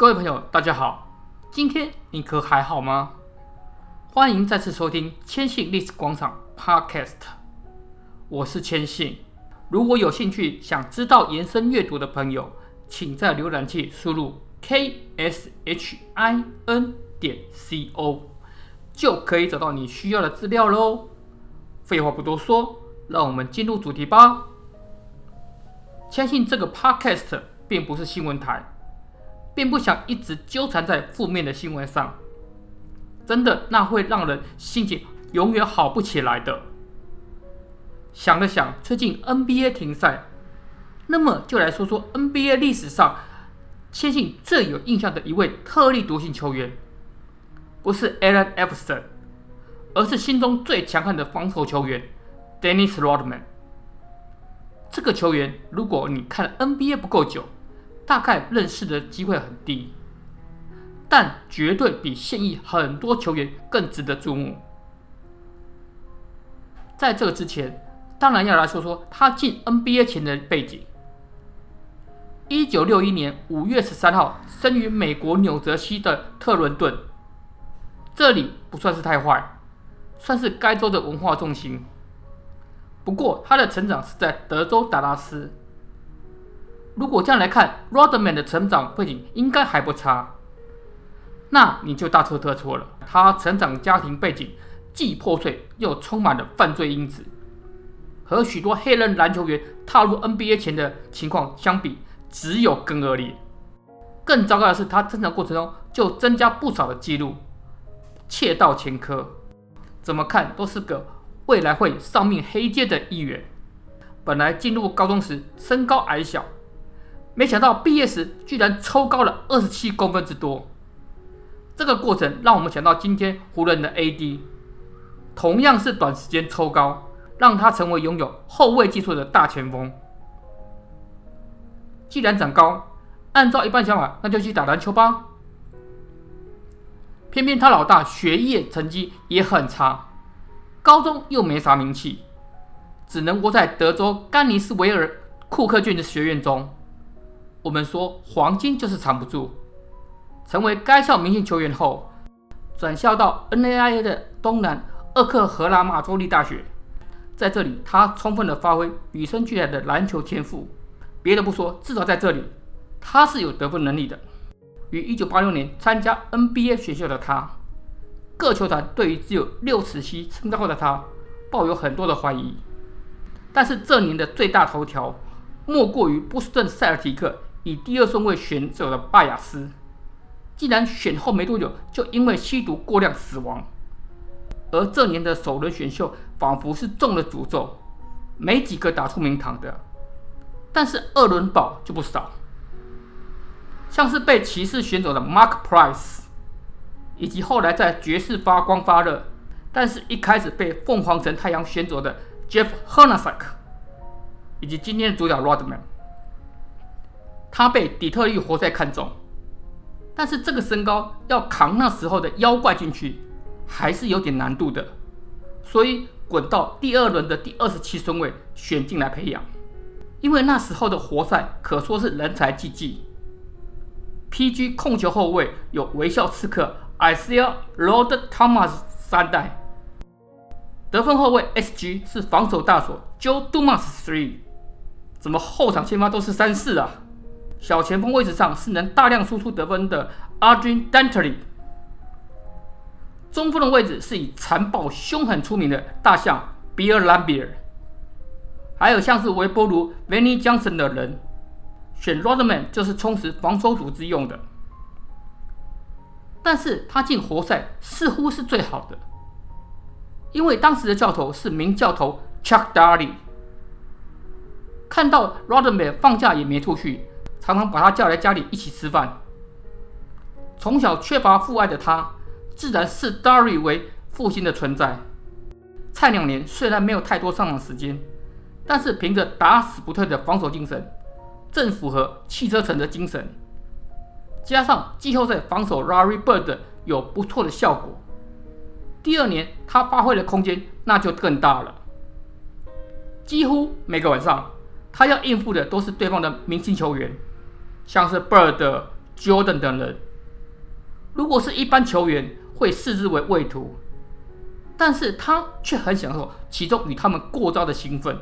各位朋友，大家好，今天你可还好吗？欢迎再次收听千信历史广场 Podcast，我是千信。如果有兴趣想知道延伸阅读的朋友，请在浏览器输入 kshin 点 co，就可以找到你需要的资料喽。废话不多说，让我们进入主题吧。千信这个 Podcast 并不是新闻台。并不想一直纠缠在负面的新闻上，真的那会让人心情永远好不起来的。想了想，最近 NBA 停赛，那么就来说说 NBA 历史上千信最有印象的一位特立独行球员，不是 Allen Iverson，而是心中最强悍的防守球员 Dennis Rodman。这个球员，如果你看 NBA 不够久，大概认识的机会很低，但绝对比现役很多球员更值得注目。在这之前，当然要来说说他进 NBA 前的背景。一九六一年五月十三号，生于美国纽泽西的特伦顿，这里不算是太坏，算是该州的文化中心。不过，他的成长是在德州达拉斯。如果这样来看，Rodman 的成长背景应该还不差，那你就大错特错了。他成长家庭背景既破碎又充满了犯罪因子，和许多黑人篮球员踏入 NBA 前的情况相比，只有更恶劣。更糟糕的是，他成长过程中就增加不少的记录，窃盗前科，怎么看都是个未来会上命黑街的一员。本来进入高中时身高矮小。没想到毕业时居然抽高了二十七公分之多，这个过程让我们想到今天湖人的 AD，同样是短时间抽高，让他成为拥有后卫技术的大前锋。既然长高，按照一般想法，那就去打篮球吧。偏偏他老大学业成绩也很差，高中又没啥名气，只能窝在德州甘尼斯维尔库克郡的学院中。我们说黄金就是藏不住。成为该校明星球员后，转校到 NAIA 的东南厄克荷拉马州立大学，在这里他充分的发挥与生俱来的篮球天赋。别的不说，至少在这里他是有得分能力的。于1986年参加 NBA 选秀的他，各球团对于只有六尺七身高的他抱有很多的怀疑。但是这年的最大头条，莫过于波士顿塞尔提克。以第二顺位选走的拜亚斯，竟然选后没多久就因为吸毒过量死亡。而这年的首轮选秀仿佛是中了诅咒，没几个打出名堂的。但是二轮宝就不少，像是被骑士选走的 Mark Price，以及后来在爵士发光发热，但是一开始被凤凰城太阳选走的 Jeff Hornacek，以及今天的主角 Rodman。他被底特律活塞看中，但是这个身高要扛那时候的妖怪进去，还是有点难度的，所以滚到第二轮的第二十七顺位选进来培养。因为那时候的活塞可说是人才济济，PG 控球后卫有微笑刺客 Isiah Lord Thomas 三代，得分后卫 SG 是防守大锁 Joe Dumas three，怎么后场先发都是三四啊？小前锋位置上是能大量输出得分的 Adrian Dantley，中锋的位置是以残暴凶狠出名的大象 Bill Laimbeer，还有像是微波炉 Vinnie Johnson 的人，选 Rodman 就是充实防守组织用的。但是他进活塞似乎是最好的，因为当时的教头是名教头 Chuck Daly，看到 Rodman 放假也没出去。常常把他叫来家里一起吃饭。从小缺乏父爱的他，自然视 Darry 为父亲的存在。菜两年虽然没有太多上场时间，但是凭着打死不退的防守精神，正符合汽车城的精神。加上季后赛防守 Larry Bird 有不错的效果，第二年他发挥的空间那就更大了。几乎每个晚上，他要应付的都是对方的明星球员。像是 Bird、Jordan 等人。如果是一般球员，会视之为畏途，但是他却很享受其中与他们过招的兴奋。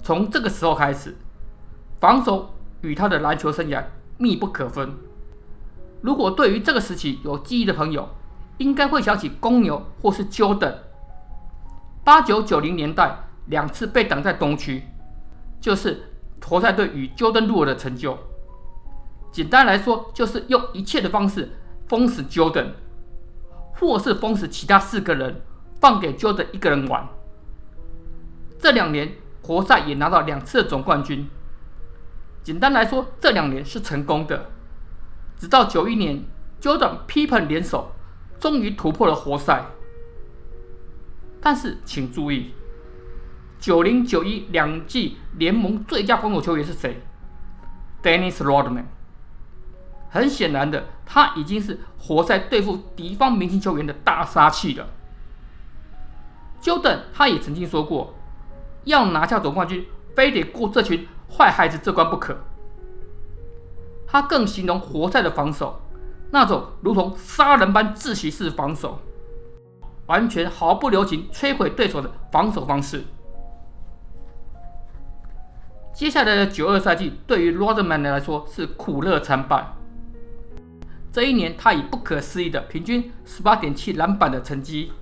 从这个时候开始，防守与他的篮球生涯密不可分。如果对于这个时期有记忆的朋友，应该会想起公牛或是 Jordan。八九九零年代两次被挡在东区，就是活塞队与 Jordan Lue 的成就。简单来说，就是用一切的方式封死 Jordan，或是封死其他四个人，放给 Jordan 一个人玩。这两年，活塞也拿到两次的总冠军。简单来说，这两年是成功的。直到九一年，Jordan、Pippen 联手，终于突破了活塞。但是请注意，九零九一两季联盟最佳防守球员是谁？Dennis Rodman。很显然的，他已经是活塞对付敌方明星球员的大杀器了。乔丹他也曾经说过，要拿下总冠军，非得过这群坏孩子这关不可。他更形容活塞的防守，那种如同杀人般窒息式防守。完全毫不留情摧毁对手的防守方式。接下来的九二赛季对于 Rodman 来说是苦乐参半。这一年，他以不可思议的平均十八点七篮板的成绩，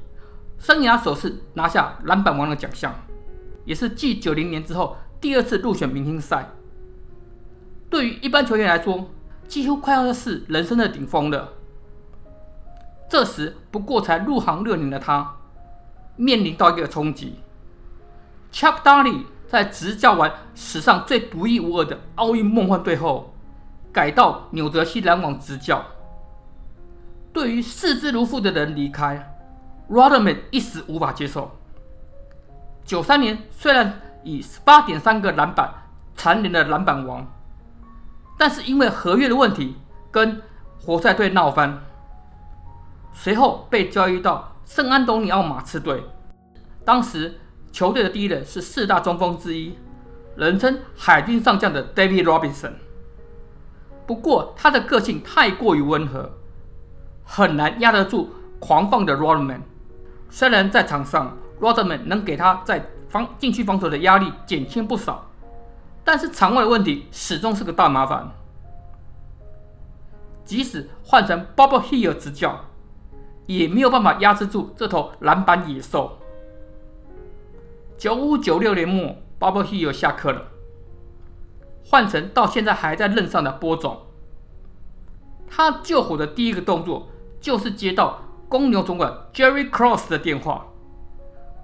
生涯首次拿下篮板王的奖项，也是继九零年之后第二次入选明星赛。对于一般球员来说，几乎快要是人生的顶峰了。这时不过才入行六年的他，面临到一个冲击。Chuck Daly 在执教完史上最独一无二的奥运梦幻队后，改到纽泽西篮网执教。对于视之如父的人离开，Rodman 一时无法接受。九三年虽然以十八点三个篮板蝉联了篮板王，但是因为合约的问题，跟活塞队闹翻。随后被交易到圣安东尼奥马刺队，当时球队的第一人是四大中锋之一，人称海军上将的 David Robinson。不过他的个性太过于温和，很难压得住狂放的 Rodman。虽然在场上 Rodman 能给他在防禁区防守的压力减轻不少，但是场外问题始终是个大麻烦。即使换成 Bob Hill 执教。也没有办法压制住这头篮板野兽。九五九六年末，Bobble Hill 下课了，换成到现在还在任上的波总。他救火的第一个动作就是接到公牛总管 Jerry Krause 的电话，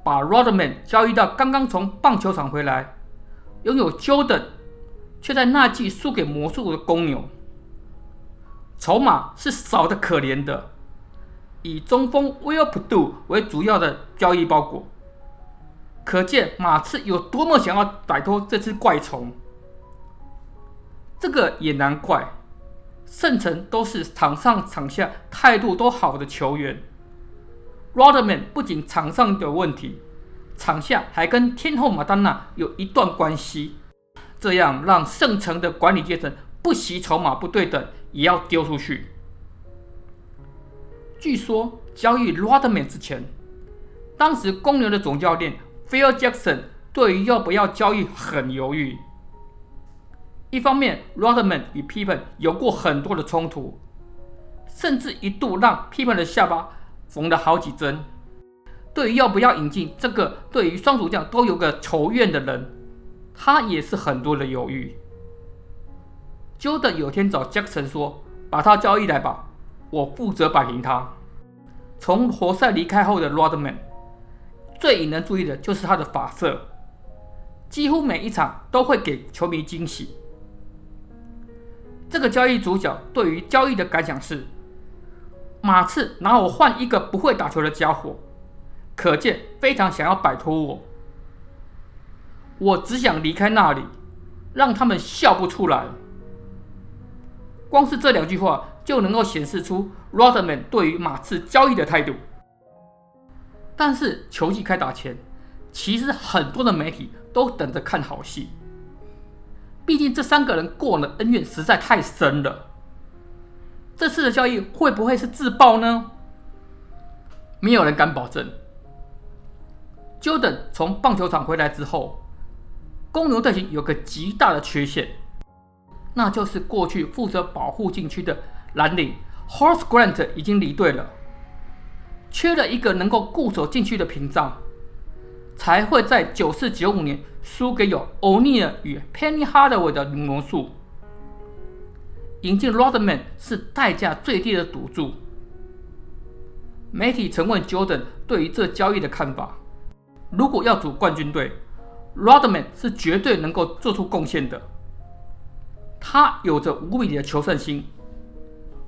把 Rodman 交易到刚刚从棒球场回来，拥有 Jordan，却在那季输给魔术的公牛。筹码是少得可怜的。以中锋 Will p u d u 为主要的交易包裹，可见马刺有多么想要摆脱这只怪虫。这个也难怪，圣城都是场上场下态度都好的球员。Rodman 不仅场上有问题，场下还跟天后玛丹娜有一段关系，这样让圣城的管理阶层不惜筹码不对等，也要丢出去。据说交易 Rodman 之前，当时公牛的总教练 Phil Jackson 对于要不要交易很犹豫。一方面，Rodman 与 Pippen 有过很多的冲突，甚至一度让 Pippen 的下巴缝了好几针。对于要不要引进这个对于双主将都有个仇怨的人，他也是很多的犹豫。Jordan 有天找 Jackson 说：“把他交易来吧。”我负责摆平他。从活塞离开后的 Rodman，最引人注意的就是他的发色，几乎每一场都会给球迷惊喜。这个交易主角对于交易的感想是：马刺拿我换一个不会打球的家伙，可见非常想要摆脱我。我只想离开那里，让他们笑不出来。光是这两句话。就能够显示出 Rodman 对于马刺交易的态度。但是球季开打前，其实很多的媒体都等着看好戏。毕竟这三个人过往的恩怨实在太深了。这次的交易会不会是自爆呢？没有人敢保证。Jordan 从棒球场回来之后，公牛队形有个极大的缺陷，那就是过去负责保护禁区的蓝领 Horse Grant 已经离队了，缺了一个能够固守禁区的屏障，才会在九四九五年输给有 O'Neal 与 Penny Hardaway 的魔术。引进 Rodman 是代价最低的赌注。媒体曾问 Jordan 对于这交易的看法。如果要组冠军队，Rodman 是绝对能够做出贡献的。他有着无比的求胜心，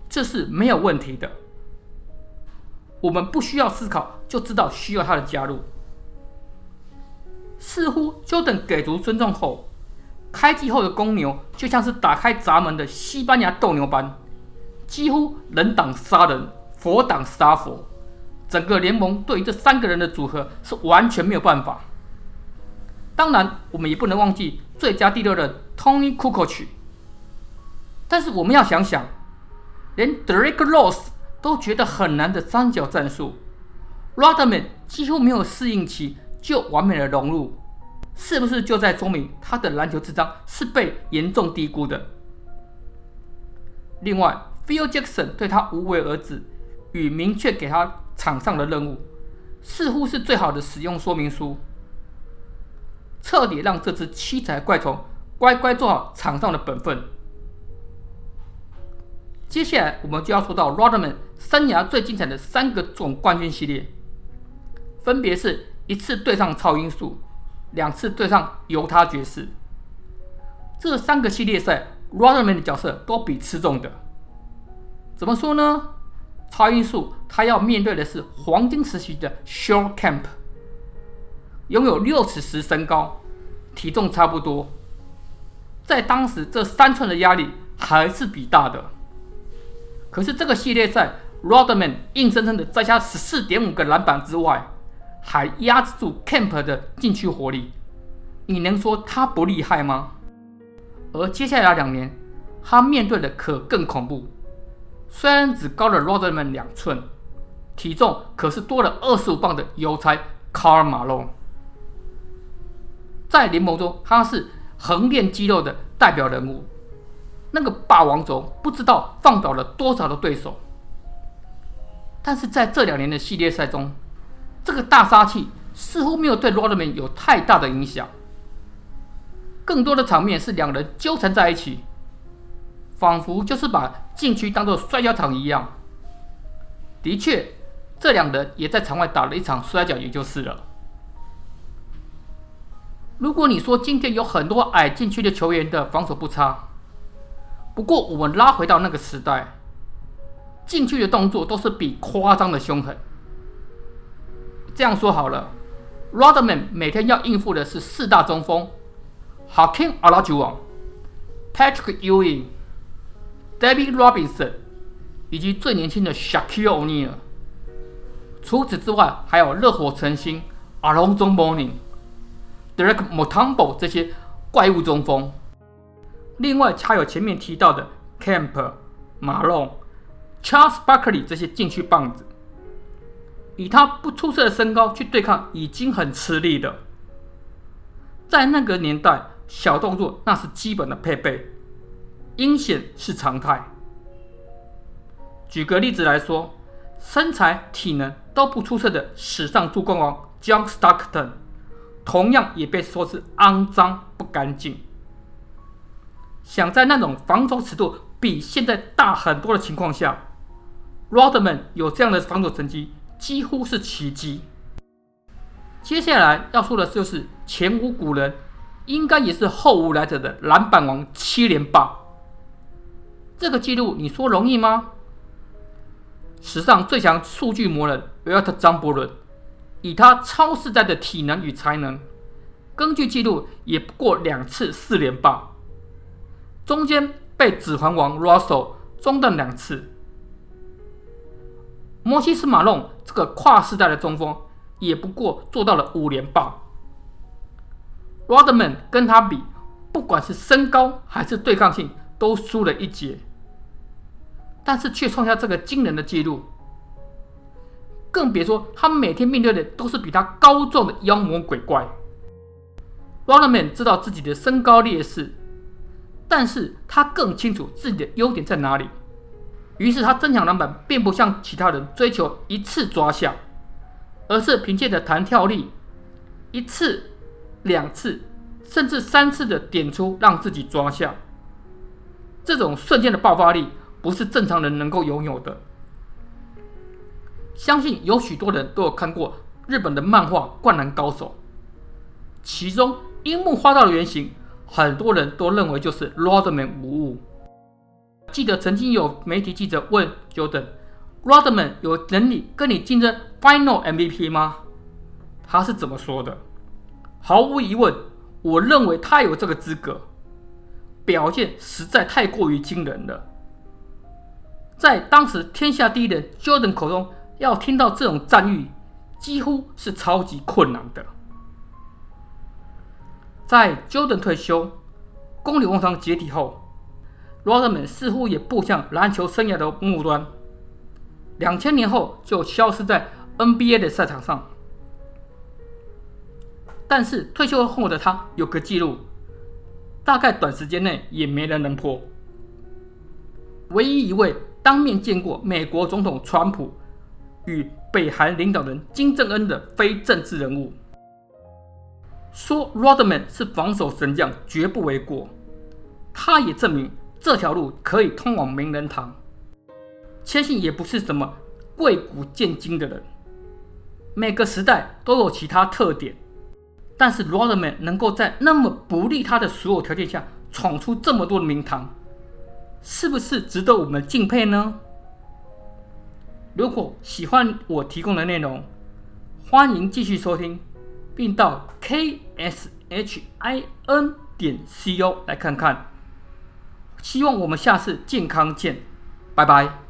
这是没有问题的。我们不需要思考就知道需要他的加入。似乎 Jordan 给足尊重后，开季后的公牛就像是打开闸门的西班牙斗牛般，几乎人挡杀人，佛挡杀佛。整个联盟对于这三个人的组合是完全没有办法。当然，我们也不能忘记最佳第六人 Tony Kukoc。但是我们要想想，连 Derrick Rose 都觉得很难的三角战术，Rodman 几乎没有适应期就完美的融入，是不是就在说明他的篮球智商是被严重低估的？另外，Phil Jackson 对他无为而治与明确给他。场上的任务似乎是最好的使用说明书，彻底让这只七彩怪虫乖乖做好场上的本分。接下来我们就要说到 Rodman 生涯最精彩的三个总冠军系列，分别是一次对上超音速，两次对上犹他爵士。这三个系列赛，Rodman 的角色都比吃重的。怎么说呢？超音速，他要面对的是黄金时期的 Shawn Kemp，拥有六尺十身高，体重差不多，在当时这三寸的压力还是比大的。可是这个系列赛，Rodman 硬生生的摘下十四点五个篮板之外，还压制住 Kemp 的禁区火力，你能说他不厉害吗？而接下来两年，他面对的可更恐怖。虽然只高了 Rodman 两寸，体重可是多了二十五磅的邮差 Karl Malone。在联盟中，他是横练肌肉的代表人物。那个霸王轴不知道放倒了多少的对手。但是在这两年的系列赛中，这个大杀器似乎没有对 Rodman 有太大的影响。更多的场面是两人纠缠在一起。仿佛就是把禁区当做摔跤场一样。的确，这两人也在场外打了一场摔跤，也就是了。如果你说今天有很多矮禁区的球员的防守不差，不过我们拉回到那个时代，禁区的动作都是比夸张的凶狠。这样说好了，Rodman 每天要应付的是四大中锋：Hakeem Olajuwon、Patrick Ewing。David Robinson 以及最年轻的 Shaquille O'Neal。除此之外，还有热火成星 Alonzo Mourning、Derek Mutombo 这些怪物中锋。另外，还有前面提到的 Camp、Malone、Charles Barkley 这些禁区棒子。以他不出色的身高去对抗，已经很吃力的。在那个年代，小动作那是基本的配备。阴险是常态。举个例子来说，身材、体能都不出色的史上助攻王 John Stockton，同样也被说是肮脏不干净。想在那种防守尺度比现在大很多的情况下，Rodman 有这样的防守成绩，几乎是奇迹。接下来要说的就是前无古人，应该也是后无来者的篮板王七连霸。这个记录你说容易吗？史上最强数据魔人 Wilt Chamberlain，以他超世代的体能与才能，根据记录也不过两次四连霸，中间被指环王 Russell 中断两次。摩西斯马龙这个跨世代的中锋，也不过做到了五连霸。Rodman 跟他比，不管是身高还是对抗性，都输了一截。但是却创下这个惊人的记录。更别说他每天面对的都是比他高壮的妖魔鬼怪。Rodman 知道自己的身高劣势，但是他更清楚自己的优点在哪里。于是他增强篮板，并不像其他人追求一次抓下，而是凭借着弹跳力，一次、两次，甚至三次的点出，让自己抓下。这种瞬间的爆发力，不是正常人能够拥有的。相信有许多人都有看过日本的漫画《灌篮高手》，其中樱木花道的原型，很多人都认为就是 Rodman。记得曾经有媒体记者问 Jordan：“Rodman 有能力跟你竞争 Final MVP 吗？”他是怎么说的？毫无疑问，我认为他有这个资格。表现实在太过于惊人了。在当时天下第一人 Jordan 口中，要听到这种赞誉，几乎是超级困难的。在 Jordan 退休、公牛王朝解体后，Rodman 似乎也步向篮球生涯的末端。两千年后就消失在 NBA 的赛场上。但是退休后的他有个记录，大概短时间内也没人能破。唯一一位当面见过美国总统川普与北韩领导人金正恩的非政治人物，说 Rodman 是防守神将绝不为过。他也证明这条路可以通往名人堂。谦信也不是什么贵古贱今的人，每个时代都有其他特点，但是 Rodman 能够在那么不利他的所有条件下闯出这么多的名堂，是不是值得我们敬佩呢？如果喜欢我提供的内容，欢迎继续收听，并到 kshin 点 co 来看看。希望我们下次健康见，拜拜。